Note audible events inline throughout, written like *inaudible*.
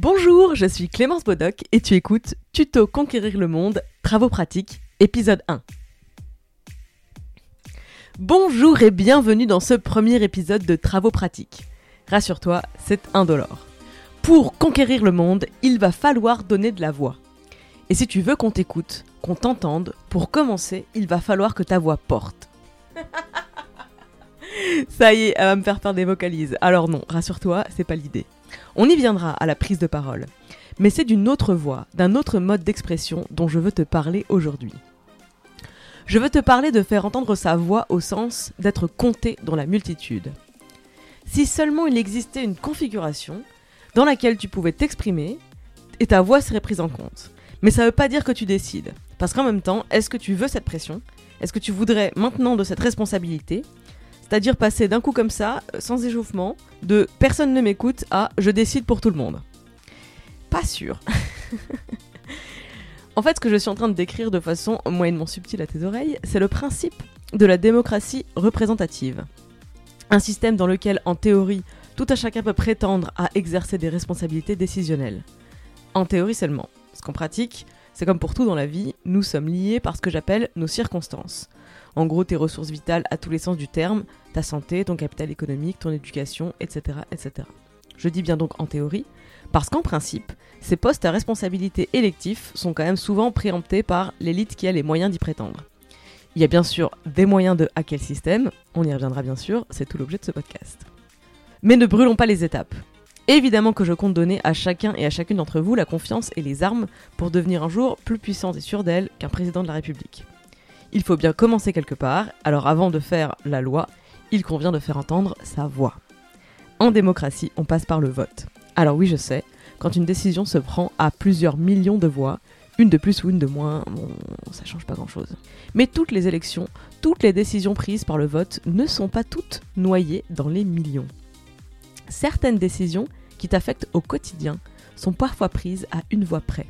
Bonjour, je suis Clémence Bodoc et tu écoutes Tuto Conquérir le Monde, Travaux pratiques, épisode 1. Bonjour et bienvenue dans ce premier épisode de Travaux pratiques. Rassure-toi, c'est indolore. Pour conquérir le monde, il va falloir donner de la voix. Et si tu veux qu'on t'écoute, qu'on t'entende, pour commencer, il va falloir que ta voix porte. *laughs* Ça y est, elle va me faire faire des vocalises. Alors non, rassure-toi, c'est pas l'idée. On y viendra à la prise de parole. Mais c'est d'une autre voix, d'un autre mode d'expression dont je veux te parler aujourd'hui. Je veux te parler de faire entendre sa voix au sens d'être compté dans la multitude. Si seulement il existait une configuration dans laquelle tu pouvais t'exprimer et ta voix serait prise en compte. Mais ça ne veut pas dire que tu décides. Parce qu'en même temps, est-ce que tu veux cette pression? Est-ce que tu voudrais maintenant de cette responsabilité? C'est-à-dire passer d'un coup comme ça, euh, sans échauffement, de personne ne m'écoute à je décide pour tout le monde. Pas sûr. *laughs* en fait, ce que je suis en train de décrire de façon moyennement subtile à tes oreilles, c'est le principe de la démocratie représentative. Un système dans lequel, en théorie, tout à chacun peut prétendre à exercer des responsabilités décisionnelles. En théorie seulement. Parce qu'en pratique, c'est comme pour tout dans la vie, nous sommes liés par ce que j'appelle nos circonstances. En gros, tes ressources vitales à tous les sens du terme, ta santé, ton capital économique, ton éducation, etc. etc. Je dis bien donc en théorie, parce qu'en principe, ces postes à responsabilité électifs sont quand même souvent préemptés par l'élite qui a les moyens d'y prétendre. Il y a bien sûr des moyens de hacker le système, on y reviendra bien sûr, c'est tout l'objet de ce podcast. Mais ne brûlons pas les étapes. Évidemment que je compte donner à chacun et à chacune d'entre vous la confiance et les armes pour devenir un jour plus puissante et sûre d'elle qu'un président de la République. Il faut bien commencer quelque part, alors avant de faire la loi, il convient de faire entendre sa voix. En démocratie, on passe par le vote. Alors oui, je sais, quand une décision se prend à plusieurs millions de voix, une de plus ou une de moins, bon, ça change pas grand-chose. Mais toutes les élections, toutes les décisions prises par le vote ne sont pas toutes noyées dans les millions. Certaines décisions qui t'affectent au quotidien sont parfois prises à une voix près.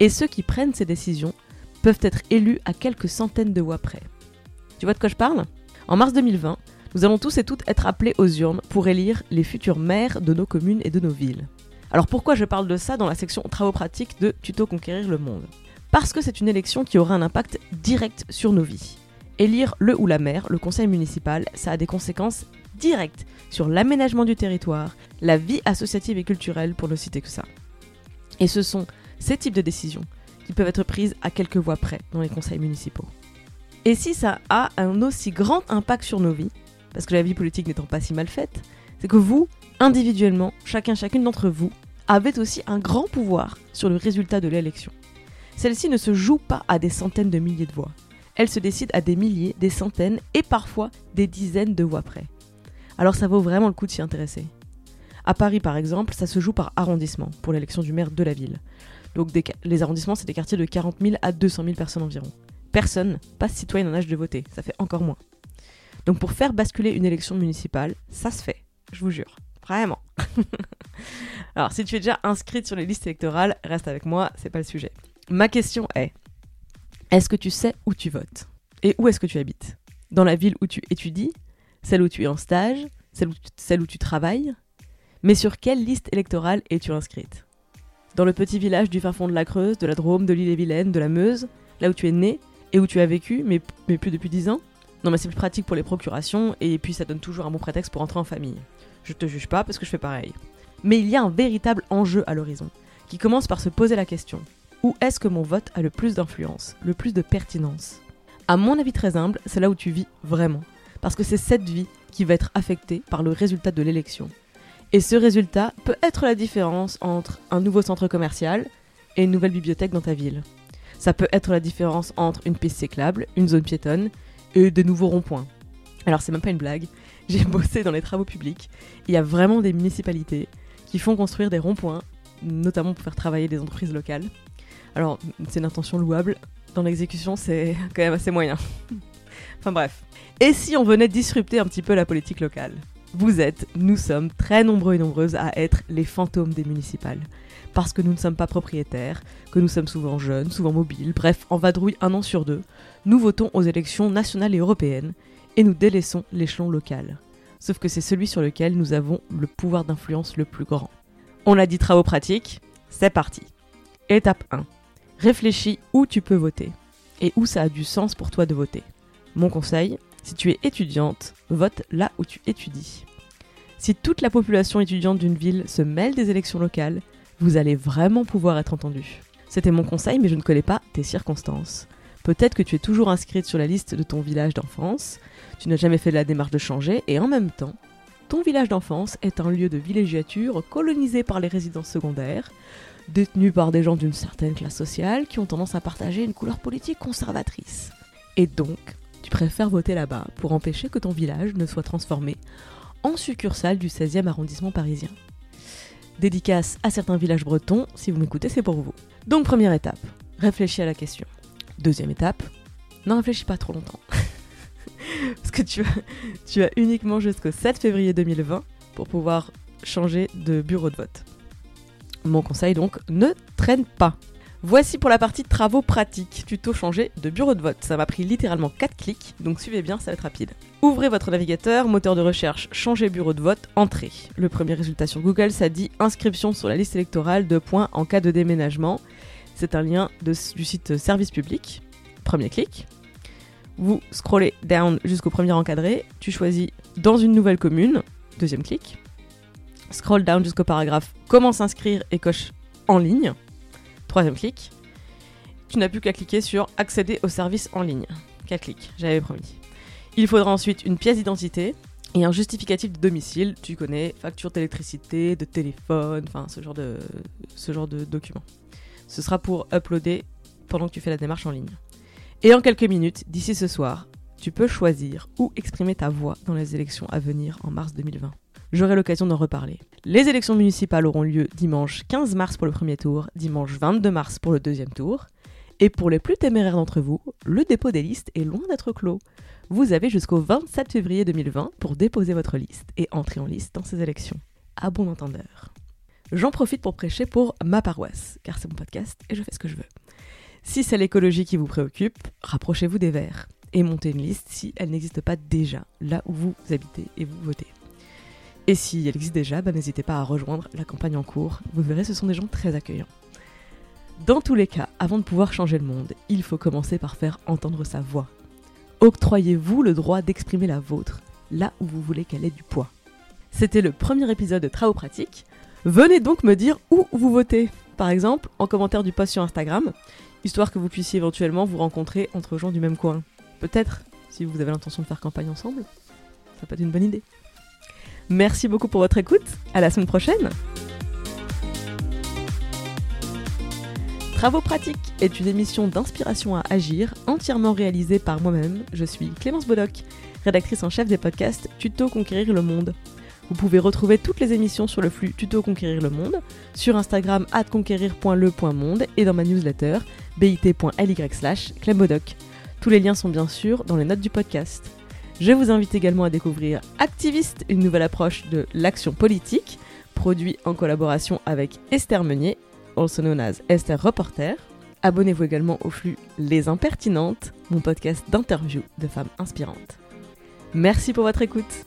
Et ceux qui prennent ces décisions peuvent être élus à quelques centaines de voix près. Tu vois de quoi je parle? En mars 2020, nous allons tous et toutes être appelés aux urnes pour élire les futurs maires de nos communes et de nos villes. Alors pourquoi je parle de ça dans la section travaux pratiques de Tuto Conquérir le Monde? Parce que c'est une élection qui aura un impact direct sur nos vies. Élire le ou la maire, le conseil municipal, ça a des conséquences directes sur l'aménagement du territoire, la vie associative et culturelle pour ne citer que ça. Et ce sont ces types de décisions qui peuvent être prises à quelques voix près dans les conseils municipaux. Et si ça a un aussi grand impact sur nos vies, parce que la vie politique n'étant pas si mal faite, c'est que vous, individuellement, chacun chacune d'entre vous, avez aussi un grand pouvoir sur le résultat de l'élection. Celle-ci ne se joue pas à des centaines de milliers de voix. Elle se décide à des milliers, des centaines et parfois des dizaines de voix près. Alors ça vaut vraiment le coup de s'y intéresser. À Paris par exemple, ça se joue par arrondissement pour l'élection du maire de la ville. Donc les arrondissements, c'est des quartiers de 40 000 à 200 000 personnes environ. Personne, pas citoyen en âge de voter, ça fait encore moins. Donc pour faire basculer une élection municipale, ça se fait, je vous jure. Vraiment. *laughs* Alors si tu es déjà inscrite sur les listes électorales, reste avec moi, c'est pas le sujet. Ma question est est-ce que tu sais où tu votes? Et où est-ce que tu habites? Dans la ville où tu étudies? Celle où tu es en stage? Celle où, tu, celle où tu travailles? Mais sur quelle liste électorale es-tu inscrite? Dans le petit village du fin de la Creuse, de la Drôme, de l'île-et-Vilaine, de la Meuse Là où tu es né et où tu as vécu, mais, mais plus depuis 10 ans Non mais c'est plus pratique pour les procurations et puis ça donne toujours un bon prétexte pour entrer en famille. Je te juge pas parce que je fais pareil. Mais il y a un véritable enjeu à l'horizon, qui commence par se poser la question où est-ce que mon vote a le plus d'influence, le plus de pertinence? À mon avis très humble, c'est là où tu vis vraiment. Parce que c'est cette vie qui va être affectée par le résultat de l'élection. Et ce résultat peut être la différence entre un nouveau centre commercial et une nouvelle bibliothèque dans ta ville. Ça peut être la différence entre une piste cyclable, une zone piétonne et de nouveaux ronds-points. Alors c'est même pas une blague, *laughs* j'ai bossé dans les travaux publics. Il y a vraiment des municipalités qui font construire des ronds-points, notamment pour faire travailler des entreprises locales. Alors c'est une intention louable, dans l'exécution c'est *laughs* quand même assez moyen. *laughs* enfin bref. Et si on venait disrupter un petit peu la politique locale? Vous êtes, nous sommes très nombreux et nombreuses à être les fantômes des municipales. Parce que nous ne sommes pas propriétaires, que nous sommes souvent jeunes, souvent mobiles, bref, en vadrouille un an sur deux, nous votons aux élections nationales et européennes, et nous délaissons l'échelon local. Sauf que c'est celui sur lequel nous avons le pouvoir d'influence le plus grand. On l'a dit travaux pratiques, c'est parti. Étape 1. Réfléchis où tu peux voter et où ça a du sens pour toi de voter. Mon conseil, si tu es étudiante, vote là où tu étudies. Si toute la population étudiante d'une ville se mêle des élections locales, vous allez vraiment pouvoir être entendu. C'était mon conseil, mais je ne connais pas tes circonstances. Peut-être que tu es toujours inscrite sur la liste de ton village d'enfance, tu n'as jamais fait la démarche de changer, et en même temps, ton village d'enfance est un lieu de villégiature colonisé par les résidences secondaires, détenu par des gens d'une certaine classe sociale qui ont tendance à partager une couleur politique conservatrice. Et donc, tu préfères voter là-bas pour empêcher que ton village ne soit transformé en succursale du 16e arrondissement parisien. Dédicace à certains villages bretons, si vous m'écoutez, c'est pour vous. Donc première étape, réfléchis à la question. Deuxième étape, n'en réfléchis pas trop longtemps. *laughs* Parce que tu as, tu as uniquement jusqu'au 7 février 2020 pour pouvoir changer de bureau de vote. Mon conseil donc, ne traîne pas. Voici pour la partie travaux pratiques, tuto changer de bureau de vote. Ça m'a pris littéralement 4 clics, donc suivez bien, ça va être rapide. Ouvrez votre navigateur, moteur de recherche, changer bureau de vote, entrée. Le premier résultat sur Google, ça dit inscription sur la liste électorale de points en cas de déménagement. C'est un lien du site service public. Premier clic. Vous scrollez down jusqu'au premier encadré. Tu choisis dans une nouvelle commune. Deuxième clic. Scroll down jusqu'au paragraphe comment s'inscrire et coche en ligne. Troisième clic. Tu n'as plus qu'à cliquer sur accéder au service en ligne. Quatre clics, j'avais promis. Il faudra ensuite une pièce d'identité et un justificatif de domicile. Tu connais facture d'électricité, de téléphone, enfin ce genre de, ce document. Ce sera pour uploader pendant que tu fais la démarche en ligne. Et en quelques minutes, d'ici ce soir, tu peux choisir où exprimer ta voix dans les élections à venir en mars 2020. J'aurai l'occasion d'en reparler. Les élections municipales auront lieu dimanche 15 mars pour le premier tour, dimanche 22 mars pour le deuxième tour. Et pour les plus téméraires d'entre vous, le dépôt des listes est loin d'être clos. Vous avez jusqu'au 27 février 2020 pour déposer votre liste et entrer en liste dans ces élections. À bon entendeur. J'en profite pour prêcher pour ma paroisse, car c'est mon podcast et je fais ce que je veux. Si c'est l'écologie qui vous préoccupe, rapprochez-vous des Verts et montez une liste si elle n'existe pas déjà là où vous habitez et vous votez. Et si elle existe déjà, bah, n'hésitez pas à rejoindre la campagne en cours. Vous verrez, ce sont des gens très accueillants. Dans tous les cas, avant de pouvoir changer le monde, il faut commencer par faire entendre sa voix. Octroyez-vous le droit d'exprimer la vôtre, là où vous voulez qu'elle ait du poids. C'était le premier épisode de Travaux pratiques. Venez donc me dire où vous votez. Par exemple, en commentaire du post sur Instagram, histoire que vous puissiez éventuellement vous rencontrer entre gens du même coin. Peut-être, si vous avez l'intention de faire campagne ensemble, ça peut être une bonne idée. Merci beaucoup pour votre écoute. À la semaine prochaine. Travaux pratiques est une émission d'inspiration à agir, entièrement réalisée par moi-même. Je suis Clémence Bodoc, rédactrice en chef des podcasts Tuto Conquérir le Monde. Vous pouvez retrouver toutes les émissions sur le flux Tuto Conquérir le Monde, sur Instagram conquérir.le.monde et dans ma newsletter bit.ly slash. Tous les liens sont bien sûr dans les notes du podcast. Je vous invite également à découvrir Activiste, une nouvelle approche de l'action politique, produit en collaboration avec Esther Meunier, also known as Esther Reporter. Abonnez-vous également au flux Les Impertinentes, mon podcast d'interviews de femmes inspirantes. Merci pour votre écoute.